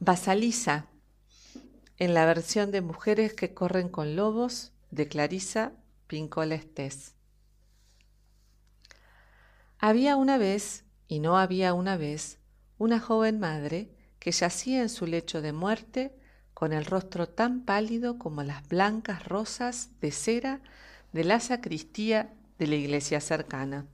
Basalisa, en la versión de Mujeres que corren con lobos de Clarisa Pincola Estés. Había una vez, y no había una vez, una joven madre que yacía en su lecho de muerte con el rostro tan pálido como las blancas rosas de cera de la sacristía de la iglesia cercana.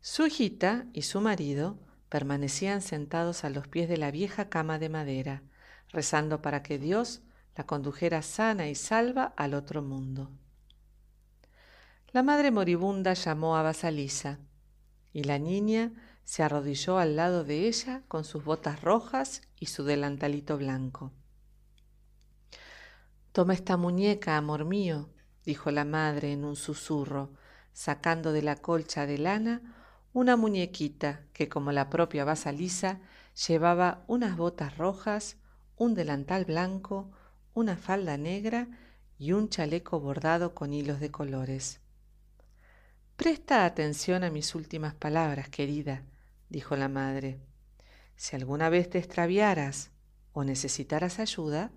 Su hijita y su marido permanecían sentados a los pies de la vieja cama de madera, rezando para que Dios la condujera sana y salva al otro mundo. La madre moribunda llamó a Basalisa, y la niña se arrodilló al lado de ella con sus botas rojas y su delantalito blanco. Toma esta muñeca, amor mío, dijo la madre en un susurro, sacando de la colcha de lana una muñequita que, como la propia Basalisa, llevaba unas botas rojas, un delantal blanco, una falda negra y un chaleco bordado con hilos de colores. Presta atención a mis últimas palabras, querida, dijo la madre. Si alguna vez te extraviaras o necesitaras ayuda,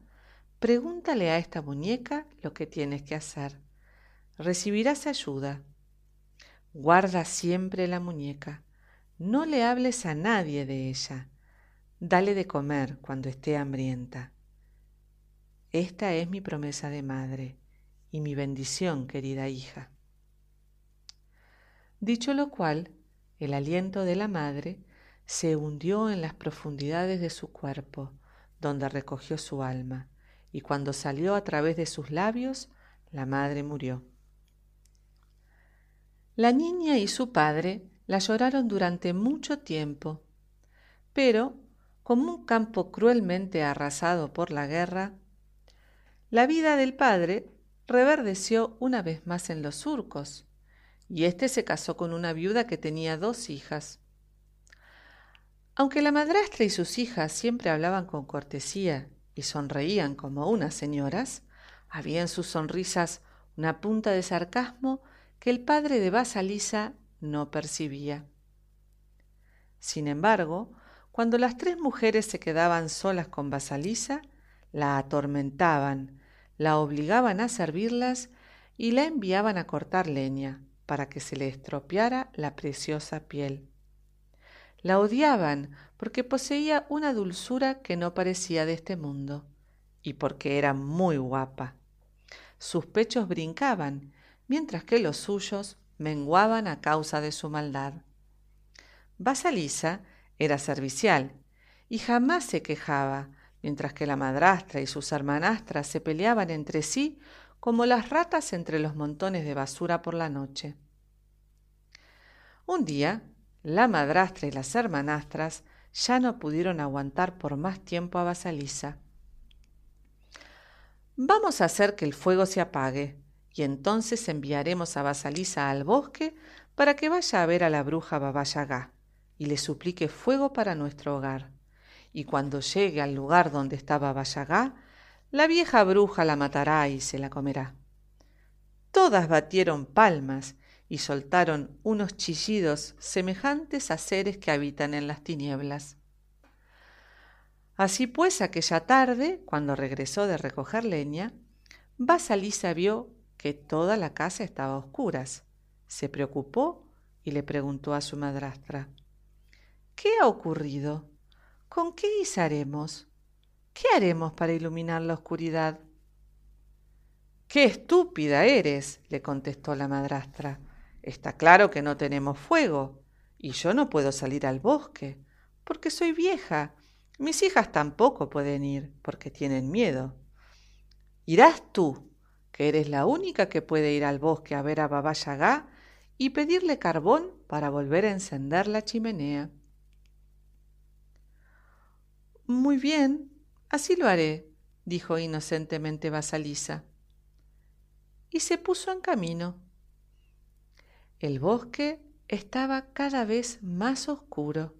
pregúntale a esta muñeca lo que tienes que hacer. Recibirás ayuda Guarda siempre la muñeca. No le hables a nadie de ella. Dale de comer cuando esté hambrienta. Esta es mi promesa de madre y mi bendición, querida hija. Dicho lo cual, el aliento de la madre se hundió en las profundidades de su cuerpo, donde recogió su alma, y cuando salió a través de sus labios, la madre murió. La niña y su padre la lloraron durante mucho tiempo, pero, como un campo cruelmente arrasado por la guerra, la vida del padre reverdeció una vez más en los surcos, y éste se casó con una viuda que tenía dos hijas. Aunque la madrastra y sus hijas siempre hablaban con cortesía y sonreían como unas señoras, había en sus sonrisas una punta de sarcasmo que el padre de Basalisa no percibía. Sin embargo, cuando las tres mujeres se quedaban solas con Basalisa, la atormentaban, la obligaban a servirlas y la enviaban a cortar leña para que se le estropeara la preciosa piel. La odiaban porque poseía una dulzura que no parecía de este mundo y porque era muy guapa. Sus pechos brincaban mientras que los suyos menguaban a causa de su maldad. Basalisa era servicial y jamás se quejaba, mientras que la madrastra y sus hermanastras se peleaban entre sí como las ratas entre los montones de basura por la noche. Un día, la madrastra y las hermanastras ya no pudieron aguantar por más tiempo a Basalisa. Vamos a hacer que el fuego se apague, y entonces enviaremos a Basalisa al bosque para que vaya a ver a la bruja Babayagá y le suplique fuego para nuestro hogar. Y cuando llegue al lugar donde está Babayagá, la vieja bruja la matará y se la comerá. Todas batieron palmas y soltaron unos chillidos semejantes a seres que habitan en las tinieblas. Así pues, aquella tarde, cuando regresó de recoger leña, Basalisa vio que toda la casa estaba a oscuras. Se preocupó y le preguntó a su madrastra, ¿Qué ha ocurrido? ¿Con qué guisaremos? ¿Qué haremos para iluminar la oscuridad? ¡Qué estúpida eres! le contestó la madrastra. Está claro que no tenemos fuego, y yo no puedo salir al bosque, porque soy vieja. Mis hijas tampoco pueden ir, porque tienen miedo. Irás tú, que eres la única que puede ir al bosque a ver a Baba Yaga y pedirle carbón para volver a encender la chimenea. Muy bien, así lo haré, dijo inocentemente Basalisa. Y se puso en camino. El bosque estaba cada vez más oscuro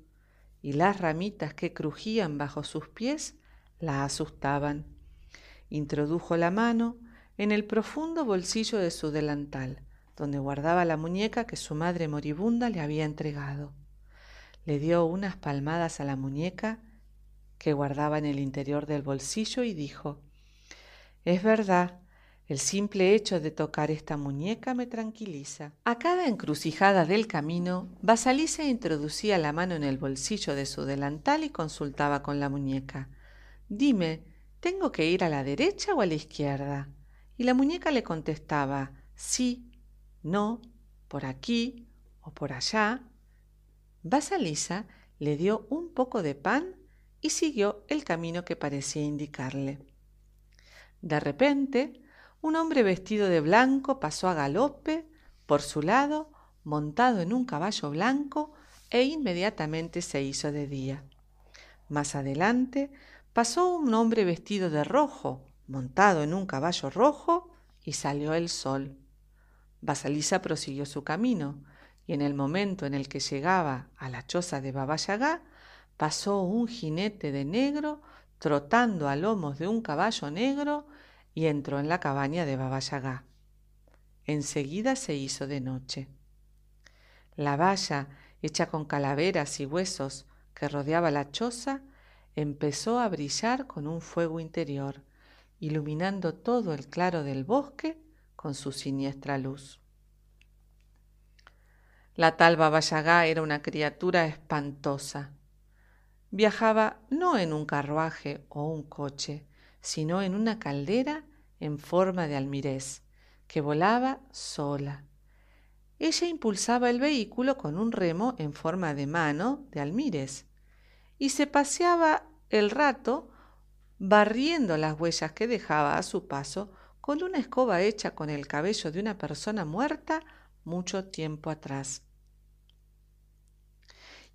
y las ramitas que crujían bajo sus pies la asustaban. Introdujo la mano en el profundo bolsillo de su delantal, donde guardaba la muñeca que su madre moribunda le había entregado. Le dio unas palmadas a la muñeca que guardaba en el interior del bolsillo y dijo, Es verdad, el simple hecho de tocar esta muñeca me tranquiliza. A cada encrucijada del camino, Basalisa introducía la mano en el bolsillo de su delantal y consultaba con la muñeca. Dime, ¿tengo que ir a la derecha o a la izquierda? Y la muñeca le contestaba, sí, no, por aquí o por allá. Basalisa le dio un poco de pan y siguió el camino que parecía indicarle. De repente, un hombre vestido de blanco pasó a galope por su lado, montado en un caballo blanco, e inmediatamente se hizo de día. Más adelante pasó un hombre vestido de rojo, montado en un caballo rojo, y salió el sol. Basalisa prosiguió su camino, y en el momento en el que llegaba a la choza de Baba pasó un jinete de negro trotando a lomos de un caballo negro y entró en la cabaña de Baba Yaga. Enseguida se hizo de noche. La valla, hecha con calaveras y huesos que rodeaba la choza, empezó a brillar con un fuego interior, iluminando todo el claro del bosque con su siniestra luz. La tal Baba Yaga era una criatura espantosa. Viajaba no en un carruaje o un coche, sino en una caldera en forma de almirez, que volaba sola. Ella impulsaba el vehículo con un remo en forma de mano de almirez y se paseaba el rato barriendo las huellas que dejaba a su paso con una escoba hecha con el cabello de una persona muerta mucho tiempo atrás.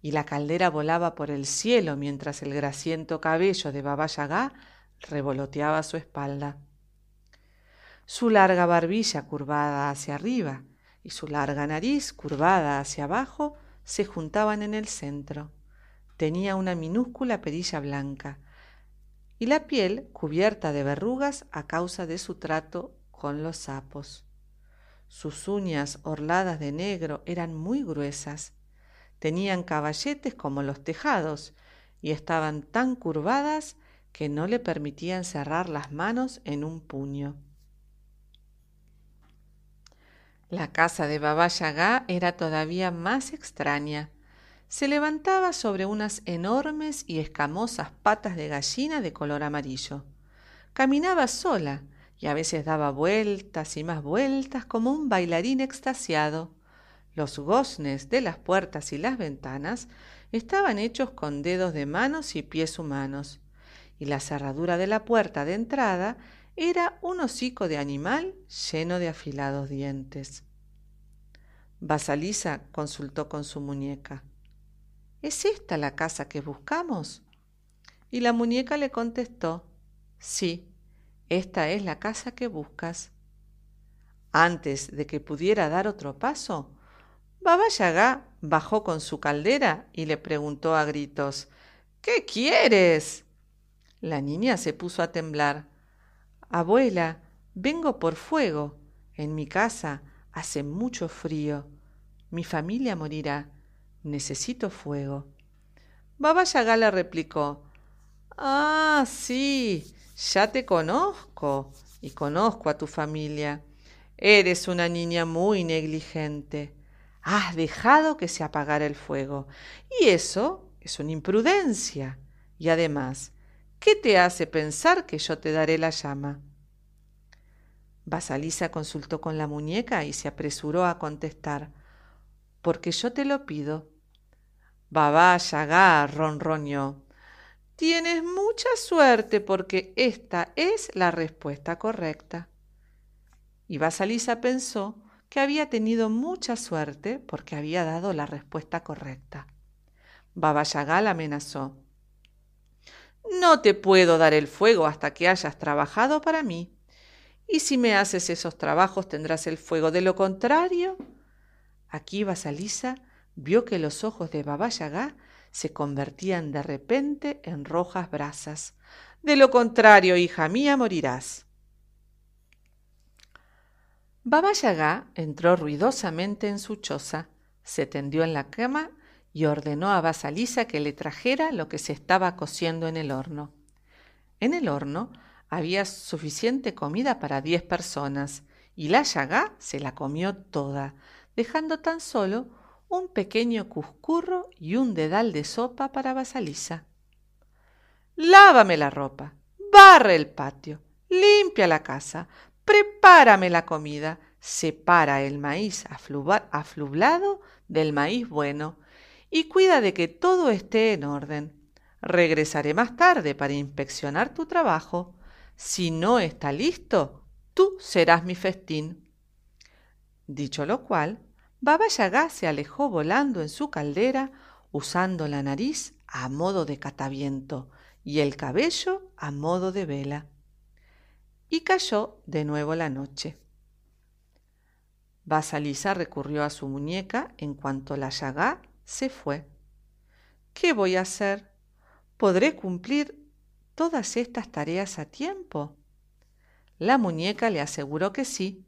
Y la caldera volaba por el cielo mientras el grasiento cabello de Baba Yaga revoloteaba su espalda. Su larga barbilla curvada hacia arriba y su larga nariz curvada hacia abajo se juntaban en el centro. Tenía una minúscula perilla blanca y la piel cubierta de verrugas a causa de su trato con los sapos. Sus uñas orladas de negro eran muy gruesas, tenían caballetes como los tejados y estaban tan curvadas que no le permitían cerrar las manos en un puño. La casa de Baba Yaga era todavía más extraña. Se levantaba sobre unas enormes y escamosas patas de gallina de color amarillo. Caminaba sola y a veces daba vueltas y más vueltas como un bailarín extasiado. Los goznes de las puertas y las ventanas estaban hechos con dedos de manos y pies humanos y la cerradura de la puerta de entrada era un hocico de animal lleno de afilados dientes. Basalisa consultó con su muñeca. ¿Es esta la casa que buscamos? Y la muñeca le contestó, sí, esta es la casa que buscas. Antes de que pudiera dar otro paso, Baba Yaga bajó con su caldera y le preguntó a gritos, ¿Qué quieres? La niña se puso a temblar. Abuela, vengo por fuego. En mi casa hace mucho frío. Mi familia morirá. Necesito fuego. Baba Yaga le replicó. Ah, sí, ya te conozco y conozco a tu familia. Eres una niña muy negligente. Has dejado que se apagara el fuego. Y eso es una imprudencia. Y además, ¿Qué te hace pensar que yo te daré la llama? Basalisa consultó con la muñeca y se apresuró a contestar, porque yo te lo pido. Babá Yaga ronroñó. Tienes mucha suerte porque esta es la respuesta correcta. Y Basalisa pensó que había tenido mucha suerte porque había dado la respuesta correcta. Baba Yaga la amenazó. No te puedo dar el fuego hasta que hayas trabajado para mí. Y si me haces esos trabajos tendrás el fuego. De lo contrario, aquí Basalisa vio que los ojos de Baba Yaga se convertían de repente en rojas brasas. De lo contrario, hija mía, morirás. Baba Yaga entró ruidosamente en su choza, se tendió en la cama y ordenó a Basalisa que le trajera lo que se estaba cociendo en el horno. En el horno había suficiente comida para diez personas, y la yagá se la comió toda, dejando tan solo un pequeño cuscurro y un dedal de sopa para Basalisa. Lávame la ropa, barre el patio, limpia la casa, prepárame la comida, separa el maíz aflublado del maíz bueno y cuida de que todo esté en orden. Regresaré más tarde para inspeccionar tu trabajo. Si no está listo, tú serás mi festín. Dicho lo cual, Baba Yaga se alejó volando en su caldera, usando la nariz a modo de cataviento y el cabello a modo de vela. Y cayó de nuevo la noche. Basalisa recurrió a su muñeca en cuanto la Yagá se fue. ¿Qué voy a hacer? ¿Podré cumplir todas estas tareas a tiempo? La muñeca le aseguró que sí,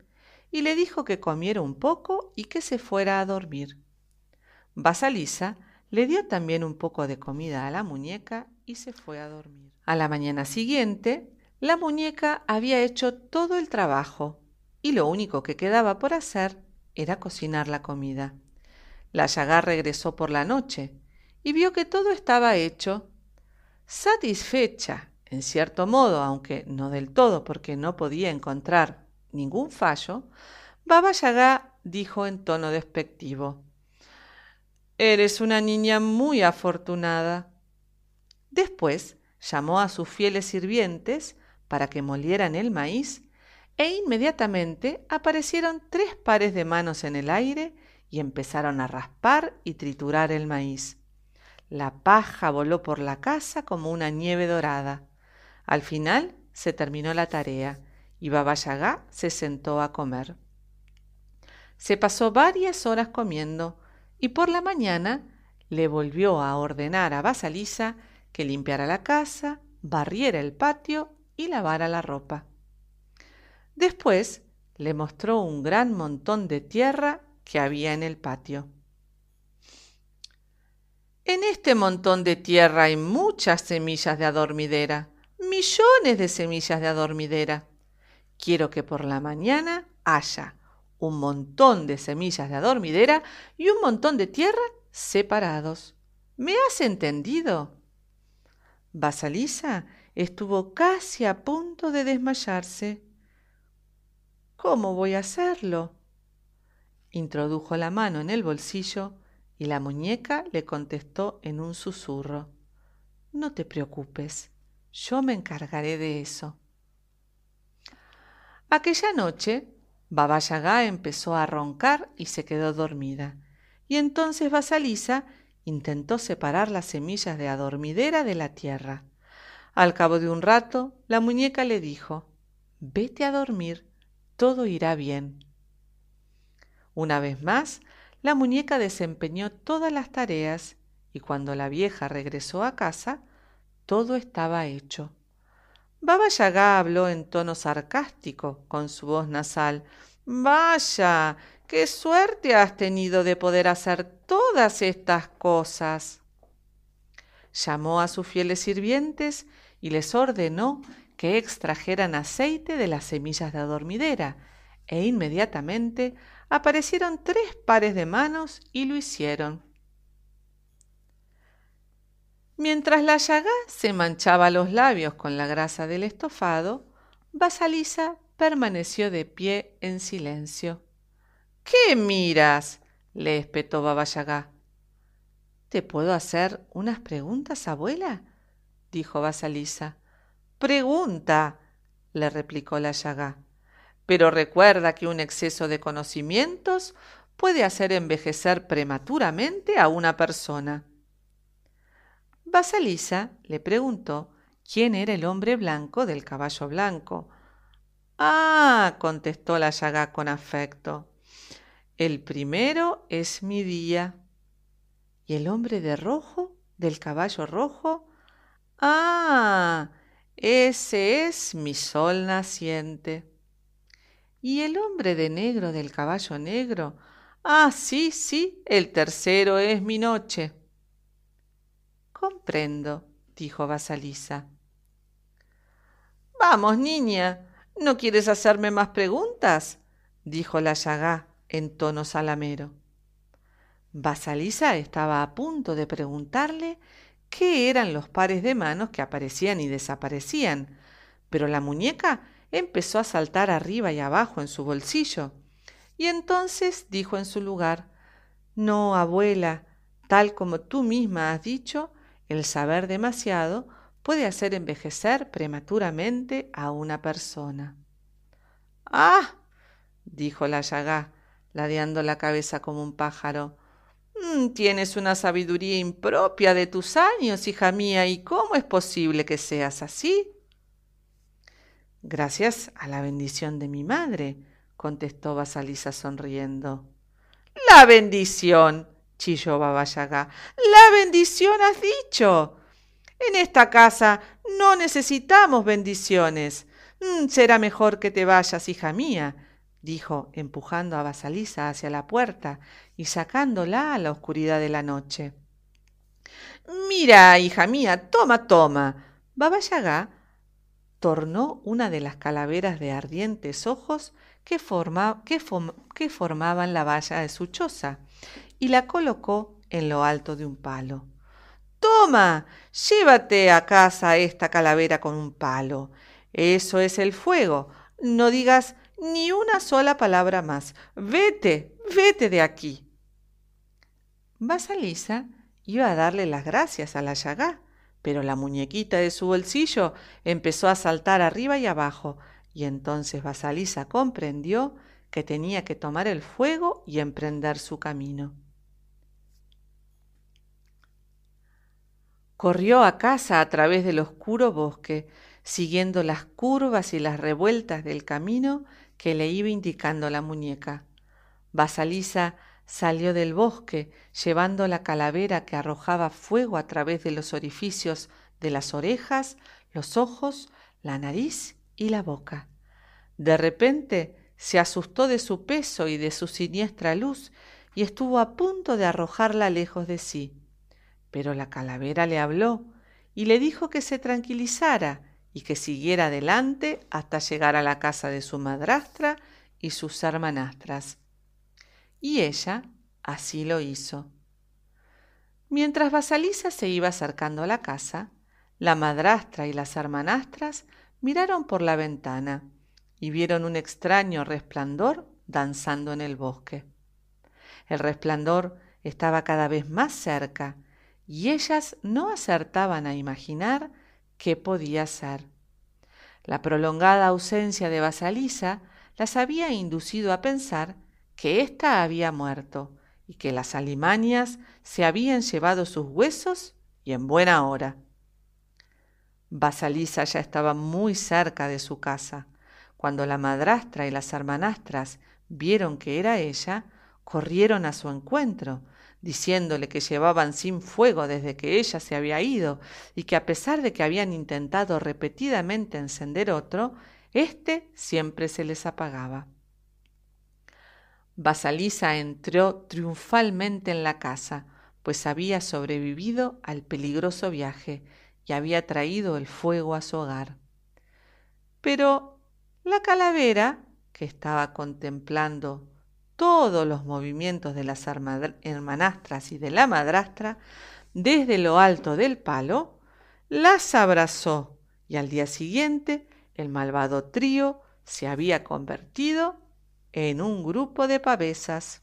y le dijo que comiera un poco y que se fuera a dormir. Basalisa le dio también un poco de comida a la muñeca y se fue a dormir. A la mañana siguiente, la muñeca había hecho todo el trabajo y lo único que quedaba por hacer era cocinar la comida. La llaga regresó por la noche y vio que todo estaba hecho. Satisfecha, en cierto modo, aunque no del todo porque no podía encontrar ningún fallo, Baba Yaga dijo en tono despectivo, Eres una niña muy afortunada. Después llamó a sus fieles sirvientes para que molieran el maíz e inmediatamente aparecieron tres pares de manos en el aire y empezaron a raspar y triturar el maíz. La paja voló por la casa como una nieve dorada. Al final se terminó la tarea y Baba Yaga se sentó a comer. Se pasó varias horas comiendo y por la mañana le volvió a ordenar a Basalisa que limpiara la casa, barriera el patio y lavara la ropa. Después le mostró un gran montón de tierra que había en el patio. En este montón de tierra hay muchas semillas de adormidera, millones de semillas de adormidera. Quiero que por la mañana haya un montón de semillas de adormidera y un montón de tierra separados. ¿Me has entendido? Basalisa estuvo casi a punto de desmayarse. ¿Cómo voy a hacerlo? Introdujo la mano en el bolsillo y la muñeca le contestó en un susurro. No te preocupes, yo me encargaré de eso. Aquella noche, Baba Yaga empezó a roncar y se quedó dormida. Y entonces Basalisa intentó separar las semillas de adormidera de la tierra. Al cabo de un rato, la muñeca le dijo, Vete a dormir, todo irá bien. Una vez más, la muñeca desempeñó todas las tareas y cuando la vieja regresó a casa, todo estaba hecho. Baba Yaga habló en tono sarcástico, con su voz nasal. Vaya, qué suerte has tenido de poder hacer todas estas cosas. Llamó a sus fieles sirvientes y les ordenó que extrajeran aceite de las semillas de adormidera, e inmediatamente aparecieron tres pares de manos y lo hicieron. Mientras la llaga se manchaba los labios con la grasa del estofado, Basalisa permaneció de pie en silencio. ¿Qué miras? le espetó Baba Yaga. ¿Te puedo hacer unas preguntas, abuela? dijo Basalisa. Pregunta, le replicó la Yaga. Pero recuerda que un exceso de conocimientos puede hacer envejecer prematuramente a una persona. Basalisa le preguntó quién era el hombre blanco del caballo blanco. Ah, contestó la llaga con afecto. El primero es mi día. ¿Y el hombre de rojo del caballo rojo? Ah, ese es mi sol naciente. ¿Y el hombre de negro del caballo negro? Ah, sí, sí, el tercero es mi noche. Comprendo, dijo Basalisa. Vamos, niña, ¿no quieres hacerme más preguntas? dijo la llagá en tono salamero. Basalisa estaba a punto de preguntarle qué eran los pares de manos que aparecían y desaparecían, pero la muñeca empezó a saltar arriba y abajo en su bolsillo. Y entonces dijo en su lugar, No, abuela, tal como tú misma has dicho, el saber demasiado puede hacer envejecer prematuramente a una persona. Ah, dijo la llagá, ladeando la cabeza como un pájaro. Mm, tienes una sabiduría impropia de tus años, hija mía, ¿y cómo es posible que seas así? Gracias a la bendición de mi madre, contestó Basalisa sonriendo. La bendición, chilló Babayagá. La bendición has dicho. En esta casa no necesitamos bendiciones. Mm, será mejor que te vayas, hija mía, dijo, empujando a Basalisa hacia la puerta y sacándola a la oscuridad de la noche. Mira, hija mía, toma, toma. Babayagá tornó una de las calaveras de ardientes ojos que, que formaban la valla de su choza y la colocó en lo alto de un palo. Toma, llévate a casa esta calavera con un palo. Eso es el fuego. No digas ni una sola palabra más. Vete, vete de aquí. Basalisa iba a darle las gracias a la llagá, pero la muñequita de su bolsillo empezó a saltar arriba y abajo, y entonces Basalisa comprendió que tenía que tomar el fuego y emprender su camino. Corrió a casa a través del oscuro bosque, siguiendo las curvas y las revueltas del camino que le iba indicando la muñeca. Basalisa salió del bosque llevando la calavera que arrojaba fuego a través de los orificios de las orejas, los ojos, la nariz y la boca. De repente se asustó de su peso y de su siniestra luz y estuvo a punto de arrojarla lejos de sí. Pero la calavera le habló y le dijo que se tranquilizara y que siguiera adelante hasta llegar a la casa de su madrastra y sus hermanastras y ella así lo hizo. Mientras Basalisa se iba acercando a la casa, la madrastra y las hermanastras miraron por la ventana y vieron un extraño resplandor danzando en el bosque. El resplandor estaba cada vez más cerca y ellas no acertaban a imaginar qué podía ser. La prolongada ausencia de Basalisa las había inducido a pensar que ésta había muerto y que las alimañas se habían llevado sus huesos y en buena hora. Basalisa ya estaba muy cerca de su casa. Cuando la madrastra y las hermanastras vieron que era ella, corrieron a su encuentro, diciéndole que llevaban sin fuego desde que ella se había ido y que a pesar de que habían intentado repetidamente encender otro, éste siempre se les apagaba. Basalisa entró triunfalmente en la casa, pues había sobrevivido al peligroso viaje y había traído el fuego a su hogar. Pero la calavera, que estaba contemplando todos los movimientos de las hermanastras y de la madrastra, desde lo alto del palo, las abrazó y al día siguiente el malvado trío se había convertido en un grupo de pavesas.